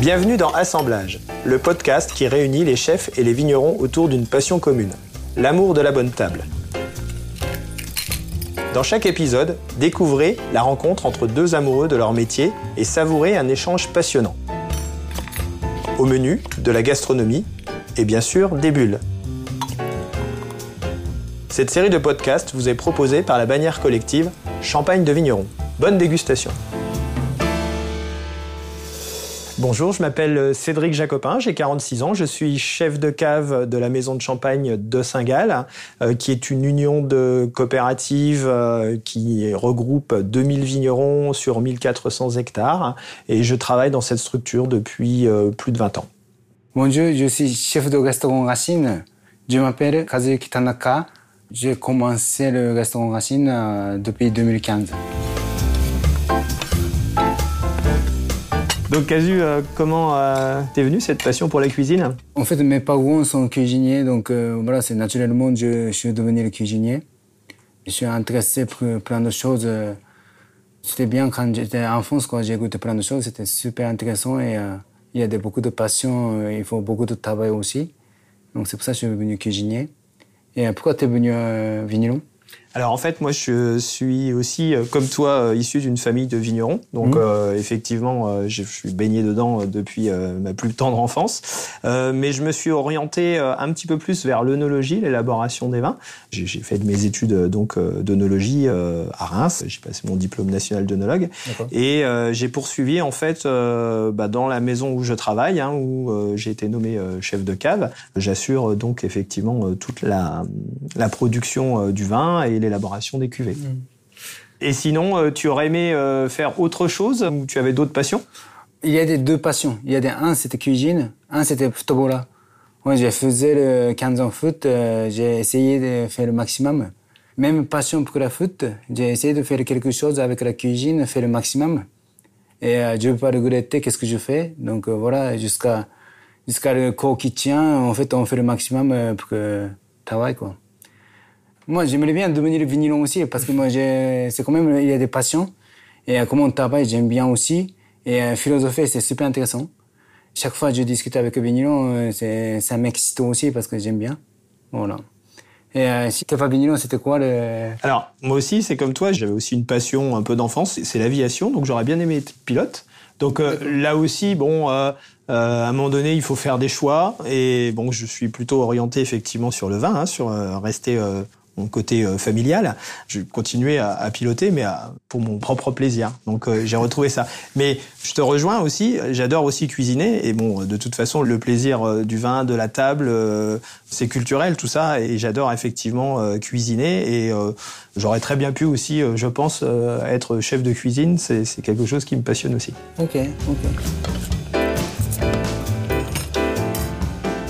Bienvenue dans Assemblage, le podcast qui réunit les chefs et les vignerons autour d'une passion commune, l'amour de la bonne table. Dans chaque épisode, découvrez la rencontre entre deux amoureux de leur métier et savourez un échange passionnant. Au menu, de la gastronomie et bien sûr des bulles. Cette série de podcasts vous est proposée par la bannière collective Champagne de Vigneron. Bonne dégustation. Bonjour, je m'appelle Cédric Jacopin, j'ai 46 ans, je suis chef de cave de la maison de champagne de Saint-Gall, euh, qui est une union de coopératives euh, qui regroupe 2000 vignerons sur 1400 hectares et je travaille dans cette structure depuis euh, plus de 20 ans. Bonjour, je suis chef de restaurant Racine. Je m'appelle Kazuyuki Tanaka. J'ai commencé le restaurant Racine depuis 2015. Donc Kazu, euh, comment euh, t'es venu cette passion pour la cuisine? En fait, mes parents sont cuisiniers, donc euh, voilà, c'est naturellement je, je suis devenu cuisinier. Je suis intéressé pour plein de choses. C'était bien quand j'étais enfant, quand j'ai goûté plein de choses, c'était super intéressant et il y a beaucoup de passion, il faut beaucoup de travail aussi. Donc c'est pour ça que je suis devenu cuisinier. Et pourquoi tu es venu vigneron alors en fait, moi je suis aussi, euh, comme toi, euh, issu d'une famille de vignerons. Donc mmh. euh, effectivement, je suis baigné dedans depuis ma plus tendre enfance. mais je me suis orienté un petit peu plus vers l'œnologie, l'élaboration des vins. J'ai fait mes études donc d'œnologie à Reims. J'ai passé mon diplôme national d'œnologue. Et j'ai poursuivi en fait bah, dans la maison où je travaille, hein, où j'ai été nommé chef de cave. J'assure donc effectivement toute la, la production du vin et l'élaboration des cuvées. Mm. Et sinon, euh, tu aurais aimé euh, faire autre chose ou tu avais d'autres passions? Il y a des deux passions. Il y a des un c'était cuisine, un c'était football. Moi, j'ai faisais le 15 ans foot, euh, j'ai essayé de faire le maximum. Même passion pour la foot, j'ai essayé de faire quelque chose avec la cuisine, faire le maximum. Et je ne veux pas regretter qu'est-ce que je fais. Donc voilà, jusqu'à jusqu'à le corps qui tient, en fait, on fait le maximum pour que travaille quoi. Moi, j'aimerais bien devenir vigneron aussi, parce que moi, c'est quand même, il y a des passions. Et comment on travaille, j'aime bien aussi. Et euh, philosopher, c'est super intéressant. Chaque fois que je discute avec un vigneron, euh, c'est, ça m'excite aussi parce que j'aime bien. Voilà. Et euh, si t'es pas vigneron, c'était quoi le... Alors, moi aussi, c'est comme toi, j'avais aussi une passion un peu d'enfance, c'est l'aviation, donc j'aurais bien aimé être pilote. Donc euh, là aussi, bon, euh, à un moment donné, il faut faire des choix. Et bon, je suis plutôt orienté effectivement sur le vin, hein, sur rester mon côté euh, familial. Je continuais à, à piloter, mais à, pour mon propre plaisir. Donc euh, j'ai retrouvé ça. Mais je te rejoins aussi. J'adore aussi cuisiner. Et bon, de toute façon, le plaisir euh, du vin, de la table, c'est culturel tout ça. Et j'adore effectivement cuisiner. Et j'aurais très bien pu aussi, je pense, être chef de cuisine. C'est quelque chose qui me passionne aussi. Ok, ok.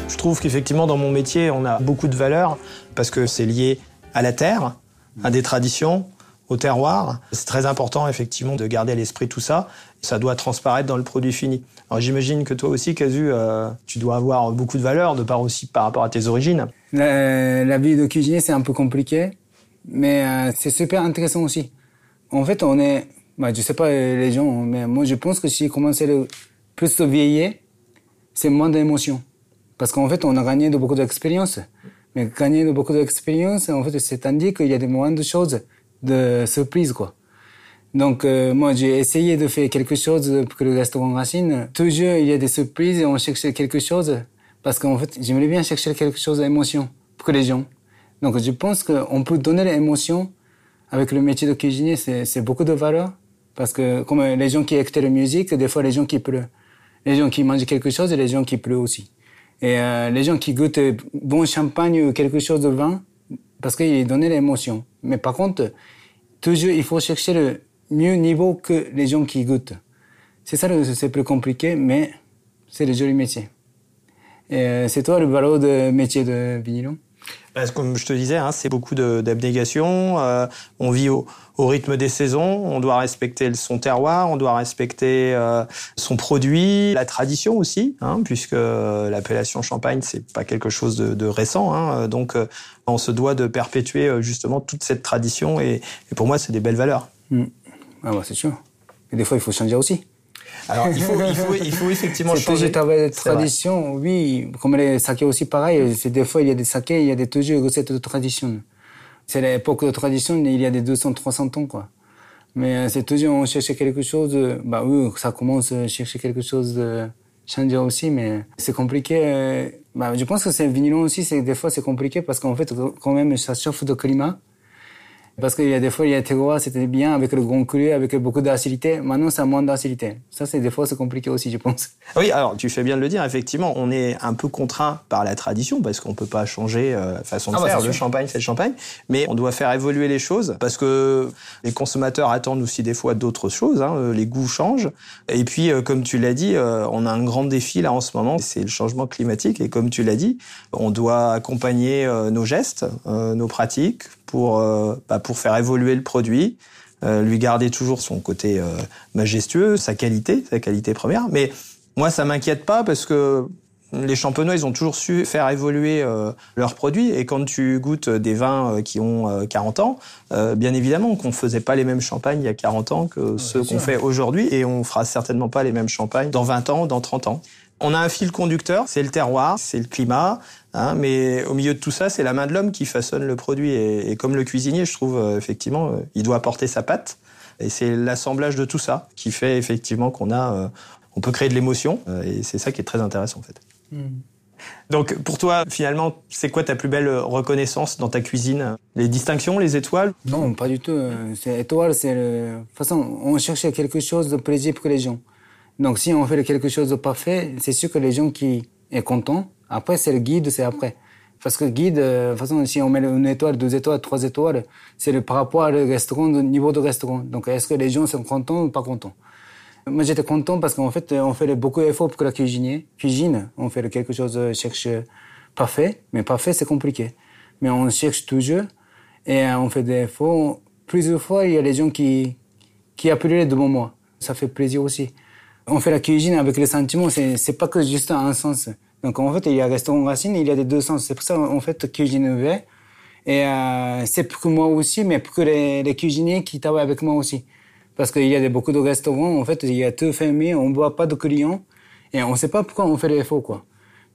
Je trouve qu'effectivement, dans mon métier, on a beaucoup de valeurs parce que c'est lié à la terre, à des traditions, au terroir. C'est très important, effectivement, de garder à l'esprit tout ça. Ça doit transparaître dans le produit fini. Alors j'imagine que toi aussi, Casu, euh, tu dois avoir beaucoup de valeur, de part aussi par rapport à tes origines. La, vie de cuisinier, c'est un peu compliqué, mais euh, c'est super intéressant aussi. En fait, on est, bah, je sais pas les gens, mais moi je pense que si commencé le plus à vieillir, c'est moins d'émotions. Parce qu'en fait, on a gagné de beaucoup d'expérience. Mais gagner beaucoup d'expérience, en fait, c'est-à-dire qu'il y a de moins de choses, de surprises, quoi. Donc, euh, moi, j'ai essayé de faire quelque chose pour le restaurant Racine. Toujours, il y a des surprises et on cherche quelque chose. Parce qu'en fait, j'aimerais bien chercher quelque chose d'émotion pour les gens. Donc, je pense qu'on peut donner l'émotion avec le métier de cuisinier, c'est beaucoup de valeur. Parce que, comme les gens qui écoutent la musique, des fois, les gens qui pleurent. Les gens qui mangent quelque chose et les gens qui pleurent aussi. Et euh, les gens qui goûtent bon champagne ou quelque chose de vin, parce qu'il donnait l'émotion. Mais par contre, toujours, il faut chercher le mieux niveau que les gens qui goûtent. C'est ça, c'est plus compliqué, mais c'est le joli métier. Euh, c'est toi le valeur de métier de vigneron comme je te disais, hein, c'est beaucoup d'abnégation. Euh, on vit au, rythme des saisons. On doit respecter son terroir, on doit respecter euh, son produit, la tradition aussi, hein, puisque l'appellation champagne c'est pas quelque chose de, récent. Hein, donc, euh, on se doit de perpétuer justement toute cette tradition. Et, pour moi, c'est des belles valeurs. Mm. Ah bah c'est sûr. Et des fois, il faut changer aussi. Alors, il faut, il faut, il faut effectivement c'est changer. toujours travail de tradition, oui. Comme les sakés aussi, pareil. C'est des fois, il y a des sakés, il y a des toujours recettes de tradition. C'est l'époque de tradition, il y a des 200, 300 ans, quoi. Mais euh, c'est toujours, on cherche quelque chose, bah oui, ça commence à chercher quelque chose de changer aussi, mais c'est compliqué. euh, Bah, je pense que c'est vigneron aussi, c'est des fois c'est compliqué parce qu'en fait, quand même, ça chauffe de climat. Parce qu'il y a des fois, il y a terroir, c'était bien avec le grand cru, avec beaucoup d'acidité. Maintenant, ça a moins d'acidité. Ça, c'est des fois, c'est compliqué aussi, je pense. Oui, alors tu fais bien de le dire, effectivement, on est un peu contraint par la tradition parce qu'on peut pas changer euh, façon de Ah bah, faire. c'est Le sûr. champagne, c'est le champagne, mais on doit faire évoluer les choses parce que les consommateurs attendent aussi des fois d'autres choses. Hein, euh, les goûts changent. Et puis, euh, comme tu l'as dit, euh, on a un grand défi là en ce moment, c'est le changement climatique. Et comme tu l'as dit, on doit accompagner euh, nos gestes, euh, nos pratiques pour euh, bah, pour faire évoluer le produit. euh, lui garder toujours son côté euh, majestueux, sa qualité, sa qualité première. Mais moi, ça m'inquiète pas parce que les champenois, ils ont toujours su faire évoluer euh, leurs produits. Et quand tu goûtes des vins euh, qui ont euh, 40 ans, bien évidemment qu'on faisait pas les mêmes champagnes il y a 40 ans que ceux qu'on fait aujourd'hui. Et on fera certainement pas les mêmes champagnes dans 20 ans, dans 30 ans. On a un fil conducteur, c'est le terroir, c'est le climat, hein, mais au milieu de tout ça, c'est la main de l'homme qui façonne le produit. Et, et comme le cuisinier, je trouve euh, effectivement, euh, il doit apporter sa patte. Et c'est l'assemblage de tout ça qui fait effectivement qu'on a, euh, on peut créer de l'émotion. euh, et c'est ça qui est très intéressant en fait. Donc pour toi, finalement, c'est quoi ta plus belle reconnaissance dans ta cuisine? Les distinctions, les étoiles? Non, pas du tout. C'est étoile, c'est le... De toute façon, on cherche quelque chose de plaisir pour les gens. Donc, si on fait quelque chose de parfait, c'est sûr que les gens qui sont contents, après, c'est le guide, c'est après. Parce que guide, euh, de toute façon, si on met une étoile, deux étoiles, trois étoiles, c'est le par rapport au restaurant, au niveau du restaurant. Donc, est-ce que les gens sont contents ou pas contents? Moi, j'étais content parce qu'en fait, on fait beaucoup d'efforts pour que la cuisinier, cuisine. On fait quelque chose, euh, cherche parfait, mais parfait, c'est compliqué. Mais on cherche toujours et euh, on fait des efforts. Plusieurs fois, il y a les gens qui, qui appuient devant moi. Ça fait plaisir aussi. On fait la cuisine avec les sentiments, c'est pas que juste un sens. Donc en fait, il y a restaurant racine, il y a les deux sens. C'est pour ça, en fait, cuisine V. Et euh, c'est pour moi aussi, mais pour les, les cuisiniers qui travaillent avec moi aussi. Parce qu'il y a des, beaucoup de restaurants, en fait, il y a tout fermé, on ne voit pas de clients. Et on ne sait pas pourquoi on fait l'effort, quoi.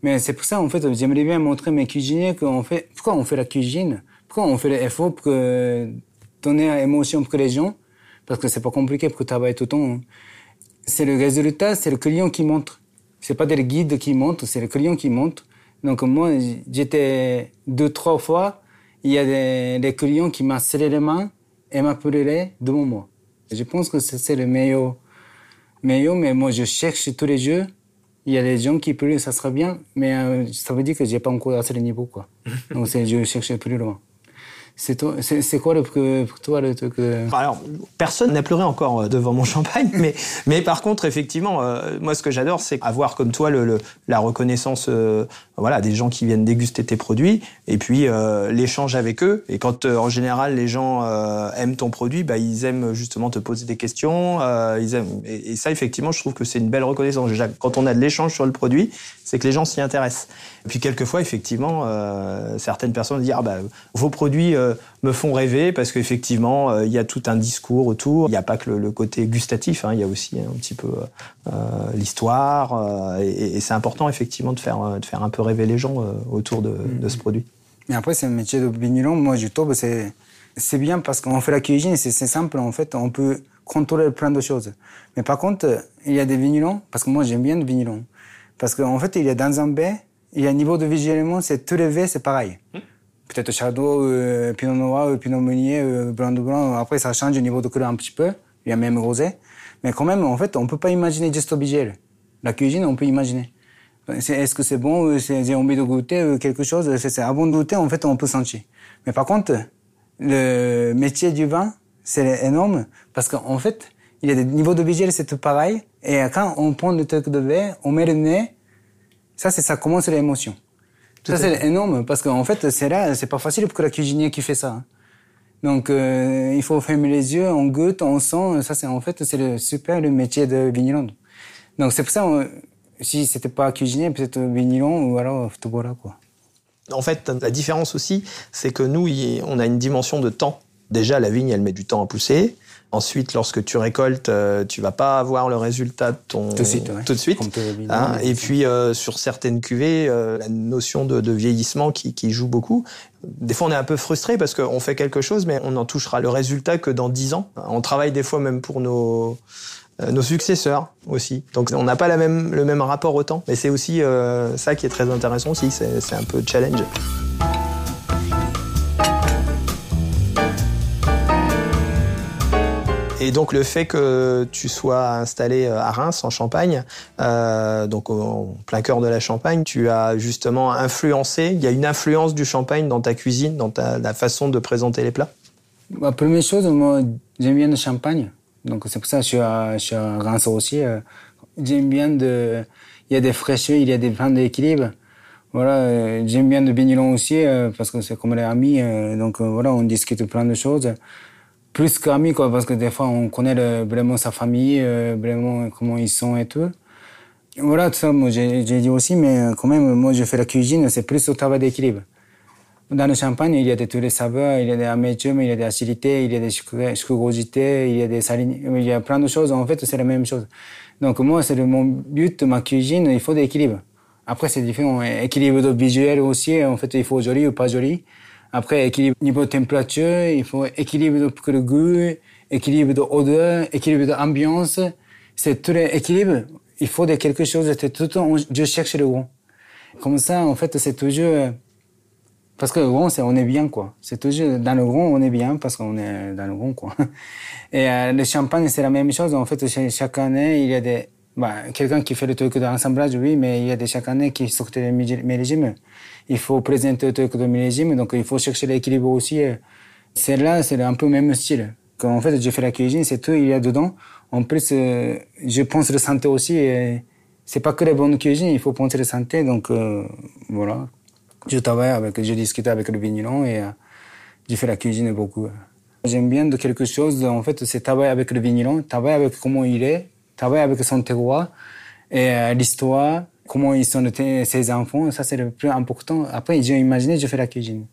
Mais c'est pour ça, en fait, j'aimerais bien montrer mes cuisiniers qu'on fait, pourquoi on fait la cuisine, pourquoi on fait l'effort pour que, donner une émotion pour les gens. Parce que c'est pas compliqué pour travailler tout le temps. hein. C'est le résultat, c'est le client qui montre. C'est pas des guides qui montrent, c'est le client qui montre. Donc moi, j'étais deux, trois fois, il y a des, des clients qui m'ont serré les mains et m'appelaient devant moi. Je pense que c'est le meilleur, meilleur, mais moi je cherche tous les jours. Il y a des gens qui pleurent, ça sera bien, mais euh, ça veut dire que j'ai pas encore assez le niveau, quoi. Donc c'est, je cherche plus loin. C'est, quoi pour toi le truc euh, Alors, personne n'a pleuré encore euh, devant mon champagne, mais, mais par contre, effectivement, euh, moi, ce que j'adore, c'est avoir comme toi la reconnaissance voilà, des gens qui viennent déguster tes produits, et puis euh, l'échange avec eux. Et quand, euh, en général, les gens euh, aiment ton produit, bah, ils aiment justement te poser des questions. ils aiment, et, et ça, effectivement, je trouve que c'est une belle reconnaissance. Déjà, quand on a de l'échange sur le produit, c'est que les gens s'y intéressent. Et puis, quelquefois, effectivement, certaines personnes disent ah, bah, vos produits me font rêver parce qu'effectivement, il y a tout un discours autour. Il n'y a pas que le, le côté gustatif, hein, il y a aussi un petit peu l'histoire. et et c'est important, effectivement, de faire, de faire un peu rêver les gens autour de, de ce produit. Mais après, c'est un métier de vigneron. Moi, je trouve c'est c'est bien parce qu'on fait la cuisine, c'est simple. En fait, on peut contrôler plein de choses. Mais par contre, il y a des vignerons, parce que moi, j'aime bien le vigneron. Parce qu'en fait, il y a dans un baie, il y a un niveau de vigilance, c'est tous les c'est pareil. Peut-être Chardot, euh, Pinot Noir, euh, Pinot Meunier, euh, Blanc de Blanc. Après, ça change au niveau de couleur un petit peu. Il y a même rosé. Mais quand même, en fait, on peut pas imaginer juste au visuel. La cuisine, on peut imaginer. C'est- Est-ce que c'est bon, euh, j'ai envie de goûter euh, quelque chose c'est, c'est Avant de goûter, en fait, on peut sentir. Mais par contre, le métier du vin, c'est énorme parce qu'en fait, il y a des niveaux de visuel, c'est tout pareil. Et quand on prend le truc de verre, on met le nez, ça, c'est ça commence l'émotion. Ça, c'est énorme parce qu'en fait, c'est là, c'est pas facile pour le cuisinier qui fait ça. hein. Donc, euh, il faut fermer les yeux, on goûte, on sent. Ça, c'est en fait, c'est le super le métier de vigneron. Donc, c'est pour ça, on- si c'était pas cuisinier, peut-être vigneron ou alors footballeur, quoi. En fait, la différence aussi, c'est que nous, on a une dimension de temps. Déjà, la vigne, elle met du temps à pousser. Ensuite, lorsque tu récoltes, euh, tu vas pas avoir le résultat de ton tout de suite. Ouais. Tout de suite. Hein et puis euh, sur certaines cuvées, euh, la notion de, de vieillissement qui, qui, joue beaucoup. Des fois, on est un peu frustré parce qu'on fait quelque chose, mais on n'en touchera le résultat que dans dix ans. On travaille des fois même pour nos nos successeurs aussi. Donc on n'a pas même, le même rapport au temps. Mais c'est aussi ça qui est très intéressant aussi. C'est un peu challenge. Et donc le fait que tu sois installé euh, à Reims, en Champagne, euh, donc au plein cœur de la Champagne, tu as justement influencé, il y a une influence du Champagne dans ta cuisine, dans ta, façon de présenter les plats? La bah, première chose, moi j'aime bien le Champagne, donc c'est pour ça que je suis à, je suis à Reims aussi. Euh, j'aime bien de... Il y a des fraîcheurs, il y a des vins d'équilibre. Voilà, euh, j'aime bien le Bignon aussi parce que c'est comme les amis, donc voilà, on discute plein de choses plus qu'amis, quoi, parce que des fois, on connaît vraiment sa famille, euh, vraiment comment ils sont et tout. Voilà, tout ça, moi, j'ai dit aussi, mais euh, quand même, moi, je fais la cuisine, c'est plus au travail d'équilibre. Dans le champagne, il y a de tous les saveurs, il y a des amertumes, il y a des acidités, il y a des sucrosités, il y a des salines, il y a plein de choses. En fait, c'est la même chose. Donc, moi, c'est mon but ma cuisine, il faut de l'équilibre. Après, c'est différent. Équilibre de visuel aussi, en fait, il faut joli ou pas joli. Après, équilibre niveau température, il faut équilibre de goût, équilibre d'odeur, équilibre d'ambiance. C'est tout l'équilibre. Il faut de quelque chose, c'est tout le temps, je cherche le bon. Comme ça, en fait, c'est toujours, parce que le rond, c'est on est bien, quoi. C'est toujours, dans le rond, on est bien parce qu'on est dans le rond, quoi. Et euh, le champagne, c'est la même chose. En fait, chaque année, il y a des, bah, quelqu'un qui fait le truc d'assemblage, oui, mais il y a des chaque année qui sortent les millésimes il faut présenter le truc de millésime, donc il faut chercher l'équilibre aussi. C'est là, c'est un peu le même style. Quand en fait, je fais la cuisine, c'est tout il y a dedans. En plus, euh, je pense la santé aussi. Et c'est pas que la bonne cuisine, il faut penser la santé. Donc euh, voilà, je travaille avec, je discute avec le vigneron et euh, je fais la cuisine beaucoup. J'aime bien de quelque chose, en fait, c'est travailler avec le vigneron, travailler avec comment il est, travailler avec son terroir et l'histoire comment ils sont ses enfants, ça c'est le plus important. Après, j'ai imaginé, je fais la cuisine.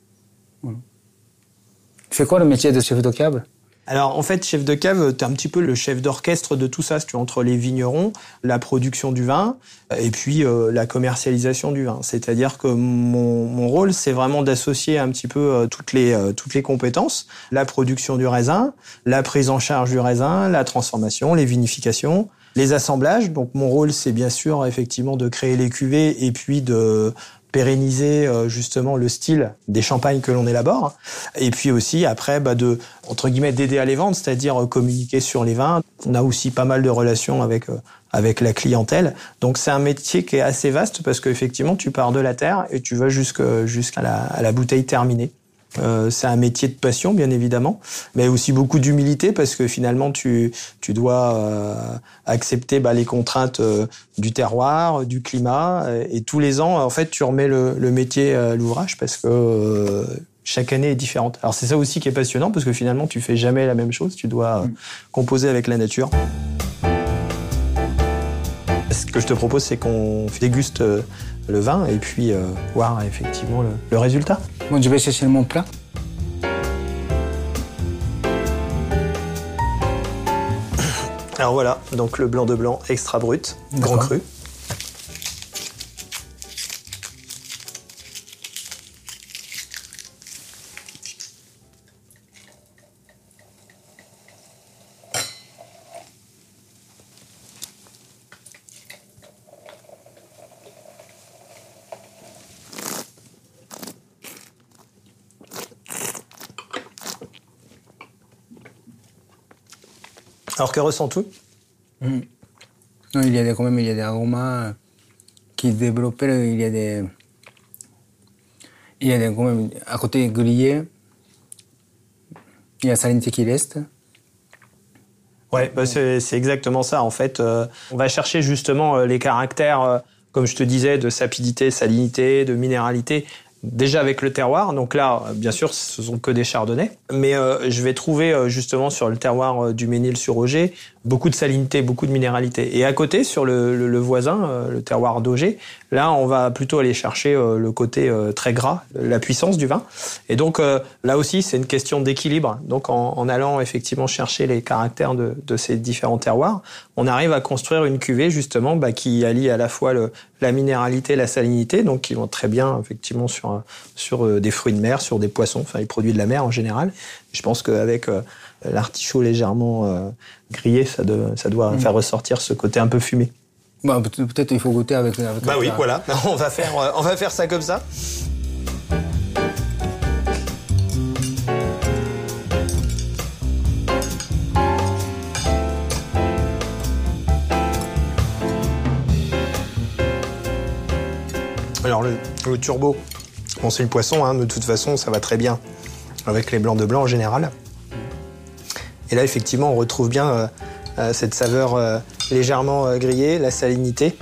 Tu fais quoi le métier de chef de cave alors en fait, chef de cave, tu es un petit peu le chef d'orchestre de tout ça, tu entre les vignerons, la production du vin et puis euh, la commercialisation du vin. C'est-à-dire que mon, mon rôle, c'est vraiment d'associer un petit peu euh, toutes les euh, toutes les compétences, la production du raisin, la prise en charge du raisin, la transformation, les vinifications, les assemblages. Donc mon rôle, c'est bien sûr effectivement de créer les cuvées et puis de pérenniser euh, justement le style des champagnes que l'on élabore. Et puis aussi après bah, de entre guillemets d'aider à les vendre c'est-à-dire euh, communiquer sur les vins. On a aussi pas mal de relations avec euh, avec la clientèle. Donc c'est un métier qui est assez vaste parce qu'effectivement tu pars de la terre et tu vas jusqu'à la, la bouteille terminée euh, c'est un métier de passion, bien évidemment, mais aussi beaucoup d'humilité parce que finalement, tu, tu dois euh, accepter bah, les contraintes euh, du terroir, du climat, et tous les ans, en fait, tu remets le, le métier à l'ouvrage parce que chaque année est différente. Alors c'est ça aussi qui est passionnant parce que finalement, tu fais jamais la même chose, tu dois mm. composer avec la nature. Ce que je te propose, c'est qu'on déguste le vin et puis euh, voir effectivement le, résultat. Bon, je vais chercher mon plat. Alors voilà, donc le blanc de blanc extra brut, grand cru. Alors que ressens-tu mmh. Il y a des, quand même il y a des aromas qui se développent, il y a des. Il y a des, quand même, à côté grillé, il y a la salinité qui reste. Ouais, bah c'est exactement ça. En fait, euh, on va chercher justement euh, les caractères, euh, comme je te disais, de sapidité, salinité, de minéralité, déjà avec le terroir. Donc là, bien sûr, ce sont que des chardonnays. Mais euh, je vais trouver euh, justement sur le terroir euh, du Ménil-sur-Auger beaucoup de salinité, beaucoup de minéralité. Et à côté, sur le, voisin, le terroir d'Auger, là, on va plutôt aller chercher le côté très gras, la puissance du vin. Et donc là aussi, c'est une question d'équilibre. Donc en, allant effectivement chercher les caractères de, ces différents terroirs, on arrive à construire une cuvée justement bah, qui allie à la fois la minéralité, la salinité, donc qui vont très bien effectivement sur sur euh, des fruits de mer, sur des poissons, enfin les produits de la mer en général. Je pense qu'avec euh, l'artichaut légèrement euh, grillé, ça, ça doit mm. faire ressortir ce côté un peu fumé. Bah, peut-être il faut goûter avec. avec bah oui, voilà. On va faire on va faire ça comme ça. Alors le, turbo, c'est le poisson, hein, de toute façon ça va très bien avec les blancs de blanc en général. Et là effectivement on retrouve bien euh, euh, cette saveur euh, légèrement grillée, la salinité.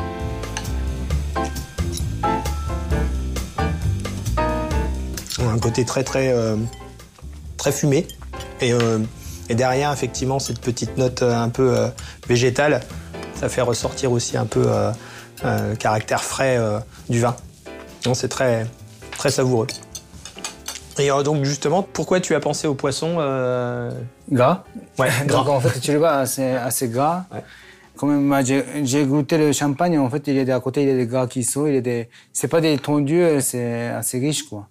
Un côté très très très fumé et, et, derrière effectivement cette petite note un peu végétale, ça fait ressortir aussi un peu le caractère frais du vin. C'est très, très savoureux. Et euh, donc justement, pourquoi tu as pensé au poisson euh... Gras. Ouais, gras. Donc en fait, tu le vois, c'est assez gras. Ouais. Quand même, j'ai goûté le champagne. En fait, il y a à côté, il y a des gras qui sont. Il y a des, c'est pas des tondus, c'est assez riche, quoi.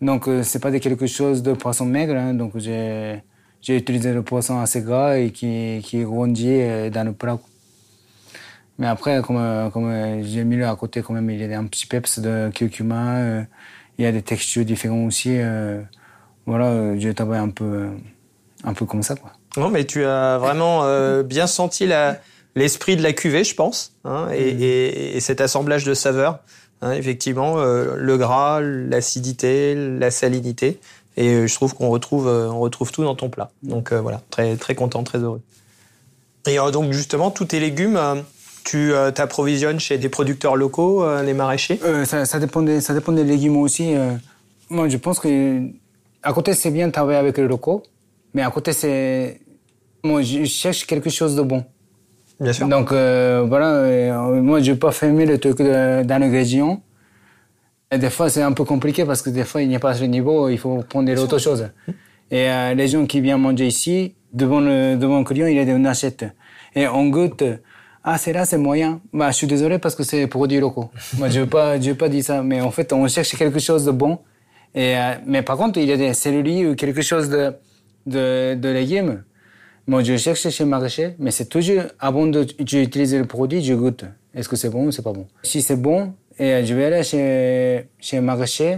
Donc euh, c'est pas de quelque chose de poisson maigre. Hein. donc j'ai, j'ai utilisé le poisson assez gras et qui, qui grandit euh, dans le plat. Mais après, comme, comme j'ai mis là à côté, quand même, il y a un petit peps de curcuma. Euh, il y a des textures différentes aussi. Euh, voilà, euh, j'ai travaillé un peu, un peu comme ça, quoi. Non, mais tu as vraiment bien senti l'esprit de la cuvée, je pense, hein, et, mm. et, et, cet assemblage de saveurs. Hein, effectivement, le gras, l'acidité, la salinité. Et je trouve qu'on retrouve, on retrouve tout dans ton plat. Donc voilà, très, très content, très heureux. Et donc justement, tous tes légumes, tu euh, t'approvisionnes chez des producteurs locaux, euh, les maraîchers? Euh, ça, dépend des, ça dépend des légumes aussi. moi, je pense que à côté, c'est bien de travailler avec les locaux, mais à côté, c'est. Moi, je cherche quelque chose de bon. Bien sûr. Donc, voilà, moi, je n'ai pas fermer le truc dans les régions. Et des fois, c'est un peu compliqué parce que des fois, il n'y a pas ce niveau, il faut prendre autre chose. Et les gens qui viennent manger ici, devant le, devant le client, il y a des assiette. Et on goûte ah c'est là c'est moyen. Bah je suis désolé parce que c'est produits locaux moi je veux pas je veux pas dire ça mais en fait on cherche quelque chose de bon. Et euh, mais par contre il y a des cellules ou quelque chose de de, de légumes moi je cherche chez marché mais c'est toujours avant d'utiliser le produit je goûte. Est-ce que c'est bon ou c'est pas bon? Si c'est bon et je vais aller chez chez marché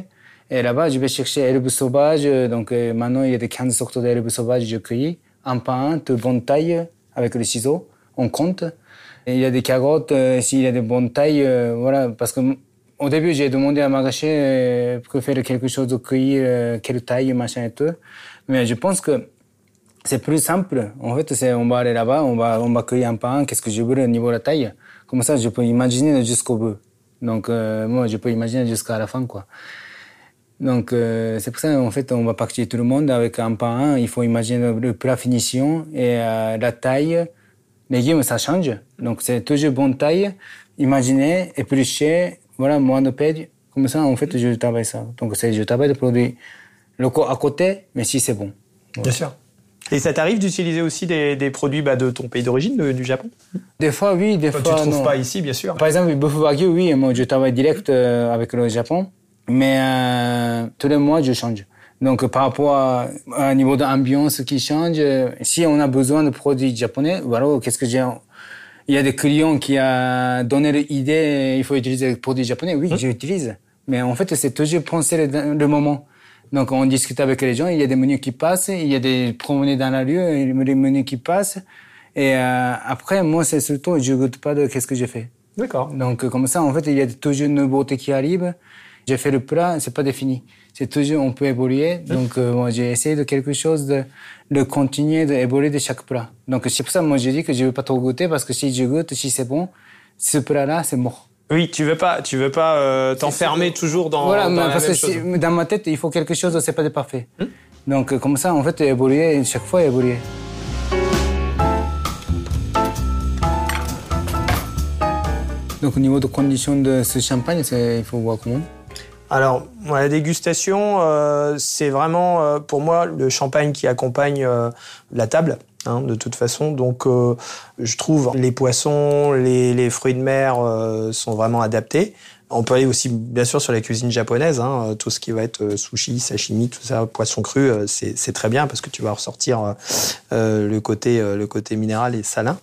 et là-bas je vais chercher herbe sauvage. Donc euh, maintenant il y a des 15 sortes d'herbes sauvages je cueillis. Un pain de bonne taille avec le ciseau on compte il y a des carottes, euh, s'il y a des bonnes tailles, euh, voilà, parce que au début, j'ai demandé à Maraché euh, pour faire quelque chose de cueillir, euh, quelle taille, machin et tout. Mais je pense que c'est plus simple. En fait, c'est, on va aller là-bas, on va, on va cueillir un pain, qu'est-ce que je veux au niveau de la taille? Comme ça, je peux imaginer jusqu'au bout. Donc, moi, je peux imaginer jusqu'à la fin, quoi. Donc, c'est pour ça, en fait, on va partir tout le monde avec un pain. Il faut imaginer le plat finition et la taille, légumes, ça change. Donc, c'est toujours bonne taille. Imaginez, éplucher, voilà, moins de pède. Comme ça, en fait, je travaille ça. Donc, c'est, je travaille des produits locaux à côté, mais si c'est bon. Bien sûr. Et ça t'arrive d'utiliser aussi des, des produits bah, de ton pays d'origine, du Japon? Des fois, oui, des fois, tu trouves pas ici, bien sûr. Par exemple, le wagyu, oui, moi, je travaille direct euh, avec le Japon. Mais euh, tous les mois, je change. Donc, par rapport à, un niveau d'ambiance qui change, si on a besoin de produits japonais, voilà, qu'est-ce que j'ai Il y a des clients qui ont donné l'idée, il faut utiliser des produits japonais. Oui, mmh. j'utilise. Mais en fait, c'est toujours penser le, le, moment. Donc, on discute avec les gens, il y a des menus qui passent, il y a des promenées dans la rue, des menus qui passent. Et euh, après, moi, c'est surtout, je goûte pas de qu'est-ce que j'ai fait. D'accord. Donc, comme ça, en fait, il y a toujours une nouveauté qui arrive. J'ai fait le plat, c'est pas défini c'est toujours, on peut évoluer. Donc, euh, moi, j'ai essayé de quelque chose de, de continuer d'évoluer de chaque plat. Donc, c'est pour ça, moi, je dis que je veux pas trop goûter parce que si je goûte, si c'est bon, ce plat-là, c'est mort. Oui, tu veux pas, tu veux pas euh, t'enfermer toujours dans, voilà, dans la parce même que chose. dans ma tête, il faut quelque chose, c'est pas de parfait. Hmm? Donc, euh, comme ça, en fait, évoluer, chaque fois évoluer. Donc, au niveau de conditions de ce champagne, il faut voir comment. Alors, la dégustation, euh, c'est vraiment euh, pour moi le champagne qui accompagne euh, la table. hein, de toute façon, donc euh, je trouve les poissons, les, les fruits de mer euh, sont vraiment adaptés. On peut aller aussi bien sûr sur la cuisine japonaise, hein, tout ce qui va être euh, sushi, sashimi, tout ça, poisson cru, euh, c'est très bien parce que tu vas ressortir euh, euh, le côté euh, le côté minéral et salin.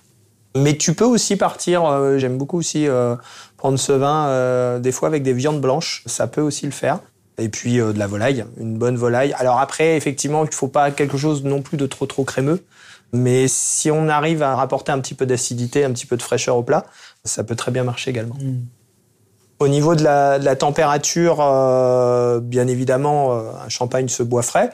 Mais tu peux aussi partir, euh, j'aime beaucoup aussi euh, prendre ce vin euh, des fois avec des viandes blanches, ça peut aussi le faire. Et puis de la volaille, une bonne volaille. Alors après, effectivement, il ne faut pas quelque chose non plus de trop trop crémeux. Mais si on arrive à rapporter un petit peu d'acidité, un petit peu de fraîcheur au plat, ça peut très bien marcher également. Au niveau de la, de la température, bien évidemment, un champagne se boit frais.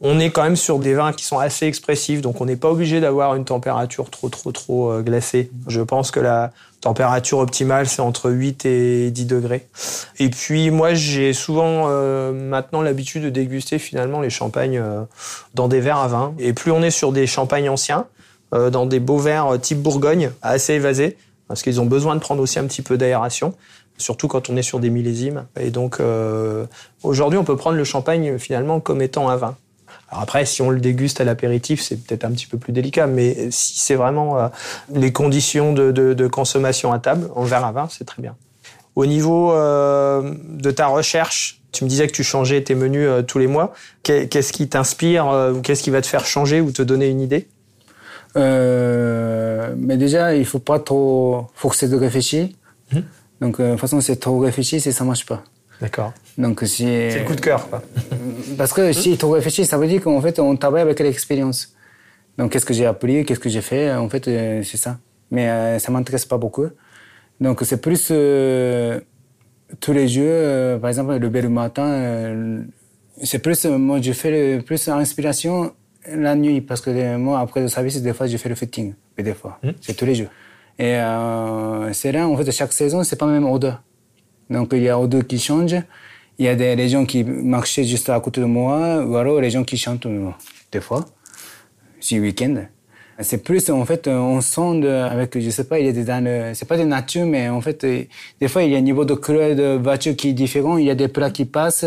On est quand même sur des vins qui sont assez expressifs, donc on n'est pas obligé d'avoir une température trop, trop, trop euh, glacée. Je pense que la température optimale, c'est entre 8 et 10 degrés. Et puis moi, j'ai souvent euh, maintenant l'habitude de déguster finalement les champagnes euh, dans des verres à vin. Et plus on est sur des champagnes anciens, euh, dans des beaux verres euh, type Bourgogne, assez évasés, parce qu'ils ont besoin de prendre aussi un petit peu d'aération surtout quand on est sur des millésimes. Et donc, euh, aujourd'hui, on peut prendre le champagne finalement comme étant un vin. Alors après, si on le déguste à l'apéritif, c'est peut-être un petit peu plus délicat, mais si c'est vraiment euh, les conditions de, de- de consommation à table, en verre à vin, c'est très bien. Au niveau euh, de ta recherche, tu me disais que tu changeais tes menus euh, tous les mois. Qu'est- Qu'est-ce qui t'inspire euh, ou qu'est-ce qui va te faire changer ou te donner une idée? Euh, mais déjà, il faut pas trop forcer de réfléchir. Mhm. Donc, euh, de toute façon, c'est trop réfléchi, ça marche pas. D'accord. Donc, si... C'est le coup de cœur, quoi. Parce que si trop réfléchi, ça veut dire qu'en fait, on travaille avec l'expérience. Donc, qu'est-ce que j'ai appris, qu'est-ce que j'ai fait, en fait, euh, c'est ça. Mais euh, ça m'intéresse pas beaucoup. Donc, c'est plus euh, tous les jeux, euh, par exemple, le bel matin, euh, c'est plus, euh, moi, je fais le- plus inspiration la nuit, parce que moi, après le service, des fois, je fais le footing, mais des fois, c'est tous les jours. Et euh, c'est là, en fait, chaque saison, c'est pas la même odeur. Donc, il y a odeur qui change. Il y a des gens qui marchaient juste à côté de moi, ou alors les gens qui chantent des fois, si week-end. C'est plus, en fait, on sent de- avec, je sais pas, il y a des, dans le- c'est pas de nature, mais en fait, des fois, il y a un niveau de couleur de voiture qui est différent, il y a des plats qui passent,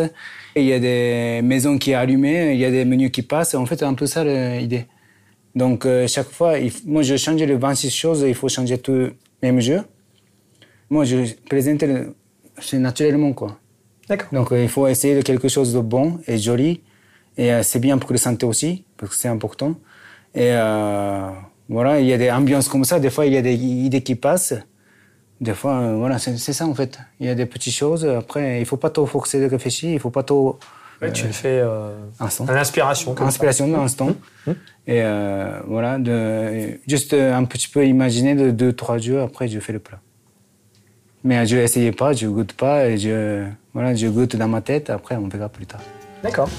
il y a des maisons qui sont allumées, il y a des menus qui passent. En fait, un peu ça l'idée. Donc, euh, chaque fois, moi, je change les 26 choses, il faut changer tout, même jeu. Moi, je présente, le- c'est naturellement, quoi. D'accord. Donc, euh, il faut essayer de quelque chose de bon et joli. Et euh, c'est bien pour la santé aussi, parce que c'est important. Et euh, voilà, il y a des ambiances comme ça. Des fois, il y a des idées qui passent. Des fois, euh, voilà, c'est ça en fait. Il y a des petites choses. Après, il faut pas trop forcer de réfléchir. Il faut pas trop Ouais, tu le fais euh, instant. à l'inspiration. comme ça. Inspiration de l'instant. Et euh, voilà, de, juste un petit peu imaginer de deux, trois jours. Après, je fais le plat. Mais je n'essaye pas, je goûte pas. Et je, voilà, je goûte dans ma tête. Après, on verra plus tard. D'accord.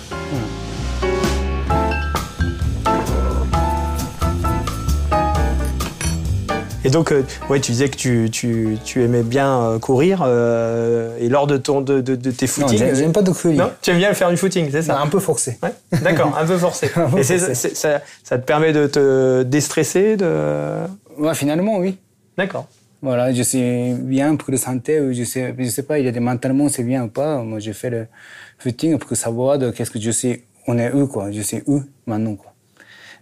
Et donc, euh, ouais, tu disais que tu, tu, tu aimais bien euh, courir. euh, et lors de, ton, de, de, de tes Non, footings. j'aime j'aime pas de courir. Non Tu aimes bien faire du footing, c'est ça un peu forcé. Ouais, D'accord, un peu forcé. Un peu et c'est- forcé. c'est- ça, ça te permet de te déstresser de... Ouais, finalement, oui. D'accord. Voilà, je suis bien pour la santé, ou je sais, je sais pas, il y a des mentalement c'est bien ou pas. Moi, je fais le footing pour savoir de qu'est-ce que je sais, on est où, quoi. Je sais où maintenant, quoi.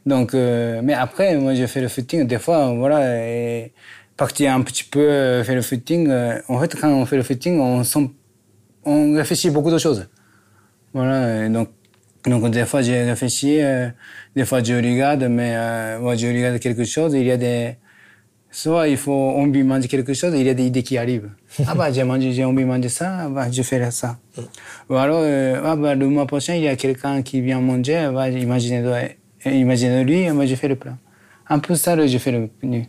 Donc, euh, mais après, moi, je fais le footing, des fois, voilà, et partir un petit peu, euh, faire le footing. euh, en fait, quand on fait le footing, on, sent, on réfléchit beaucoup de choses. Voilà, donc, donc des fois, j'ai réfléchi, euh, des fois, je regarde, mais euh, moi, je regarde quelque chose, il y a des Soit il faut envie de manger quelque chose, il y a des idées qui arrivent. ah bah j'ai mangé, j'ai envie de manger ça, ah bah je fais ça. Ou alors, euh, ah bah le mois prochain, il y a quelqu'un qui vient manger, ah bah, imaginez, imaginez lui, ah bah, je fais le plat. Un peu ça, là, je fais le menu.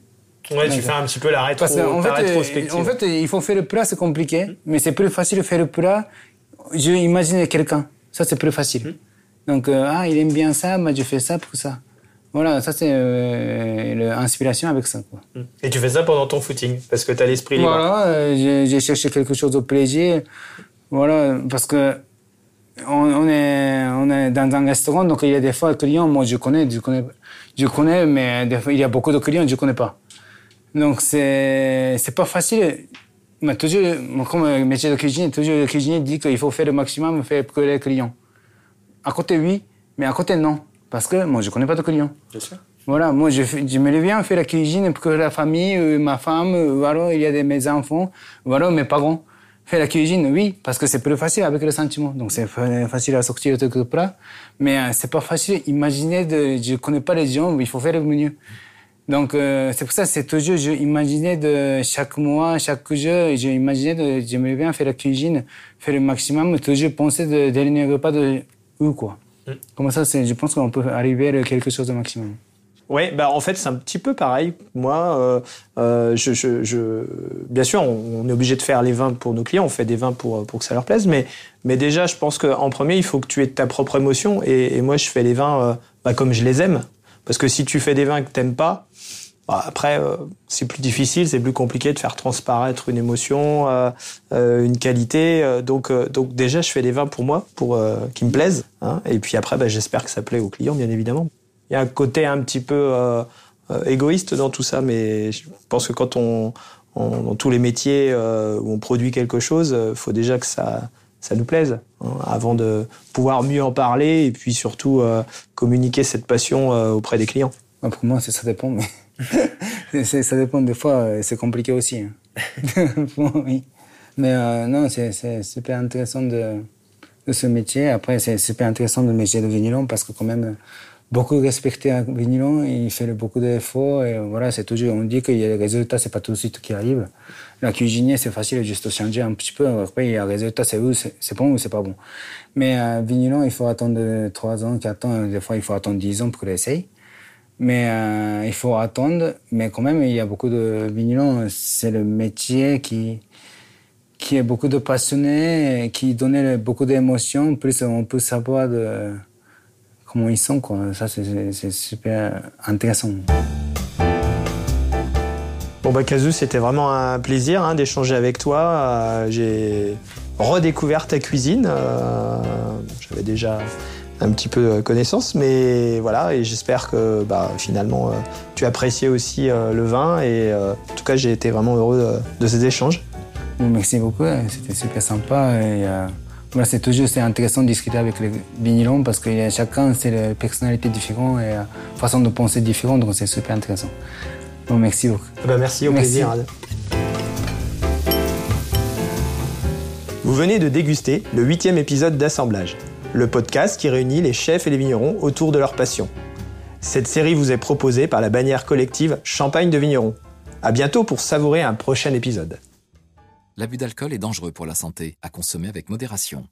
Ouais, tu fais un petit peu la, rétro, Parce qu'en ta fait, rétrospective. en fait, il faut faire le plat, c'est compliqué, mais c'est plus facile de faire le plat. Je imagine quelqu'un, ça c'est plus facile. Donc, euh, ah, il aime bien ça, bah, je fais ça pour ça. Voilà, ça c'est euh, l'inspiration avec ça. Quoi. Et tu fais ça pendant ton footing, parce que tu as l'esprit libre. Voilà, euh, j'ai cherché quelque chose de plaisir. Voilà, parce que on, on est, on est dans un restaurant, donc il y a des fois des clients, moi je connais, je connais, je connais, mais des fois il y a beaucoup de clients, je connais pas. Donc c'est, c'est pas facile. Mais toujours, moi, comme métier de cuisine, toujours le cuisinier dit qu'il faut faire le maximum, faire pour les clients. À côté, oui, mais à côté, non. Parce que moi, je connais pas de clients. Bien sûr. Voilà, moi, je, je me bien faire la cuisine pour que la famille, euh, ma femme, euh, voilà, il y a des, mes enfants, voilà, mes parents. Faire la cuisine, oui, parce que c'est plus facile avec le sentiment. Donc, c'est fa- facile à sortir de plat. Mais euh, c'est pas facile. Imaginez de, je connais pas les gens, il faut faire le mieux. Donc, euh, c'est pour ça, c'est toujours, je imaginais de chaque mois, chaque jour, j'ai imaginé de, j'aimerais bien faire la cuisine, faire le maximum, toujours penser de dernier repas de eux, quoi. Comme ça, je pense qu'on peut arriver à quelque chose de maximum. Oui, bah en fait c'est un petit peu pareil. Moi, euh, euh, je, bien sûr, on, est obligé de faire les vins pour nos clients. On fait des vins pour pour que ça leur plaise, mais mais déjà, je pense qu'en premier, il faut que tu aies ta propre émotion. Et, moi, je fais les vins euh, bah, comme je les aime, parce que si tu fais des vins que t'aimes pas, après euh, c'est plus difficile, c'est plus compliqué de faire transparaître une émotion, euh, euh, une qualité. donc donc déjà, je fais des vins pour moi, pour qui me plaisent. hein. et puis après, bah, j'espère que ça plaît aux clients, bien évidemment. Il y a un côté un petit peu égoïste dans tout ça, mais je pense que quand on, dans tous les métiers où on produit quelque chose, il faut déjà que ça, ça nous plaise, hein, avant de pouvoir mieux en parler et puis surtout communiquer cette passion auprès des clients. Bah, pour moi, c'est- ça dépend, mais ça dépend des fois, euh, c'est compliqué aussi. hein. Bon, oui. Mais euh, non, c'est c'est super intéressant de, de ce métier. Après, c'est super intéressant le métier de vigneron parce que quand même, beaucoup respecté un vigneron, il fait beaucoup d'efforts et voilà, c'est toujours, on dit qu'il y a des résultats, c'est pas tout de suite qui arrive. La cuisinier, c'est facile juste changer un petit peu. Après, il y a des résultats, c'est c'est bon ou c'est pas bon. Mais euh, vigneron, il faut attendre 3 ans, 4 ans, des fois, il faut attendre 10 ans pour l'essayer. Mais euh, il faut attendre. Mais quand même, il y a beaucoup de vignerons. C'est le métier qui, qui est beaucoup de passionnés, qui donne beaucoup d'émotions. Plus on peut savoir comment ils sont. Ça, c'est super intéressant. Bon bah Kazu, c'était vraiment un plaisir hein, d'échanger avec toi. Euh, J'ai redécouvert ta cuisine. Euh, J'avais déjà un petit peu connaissance, mais voilà, et j'espère que bah, finalement euh, tu appréciais aussi euh, le vin. Et euh, en tout cas, j'ai été vraiment heureux de, ces échanges. Merci beaucoup, hein. c'était super sympa. Et, euh, voilà, c'est toujours intéressant de discuter avec les vignerons parce que chacun, c'est une personnalité différente et euh, façon de penser différente, donc c'est super intéressant. Merci beaucoup. Bah, merci, au Merci. plaisir. Ad. Vous venez de déguster le huitième épisode d'Assemblage, le podcast qui réunit les chefs et les vignerons autour de leur passion. Cette série vous est proposée par la bannière collective Champagne de Vignerons. À bientôt pour savourer un prochain épisode. L'abus d'alcool est dangereux pour la santé, à consommer avec modération.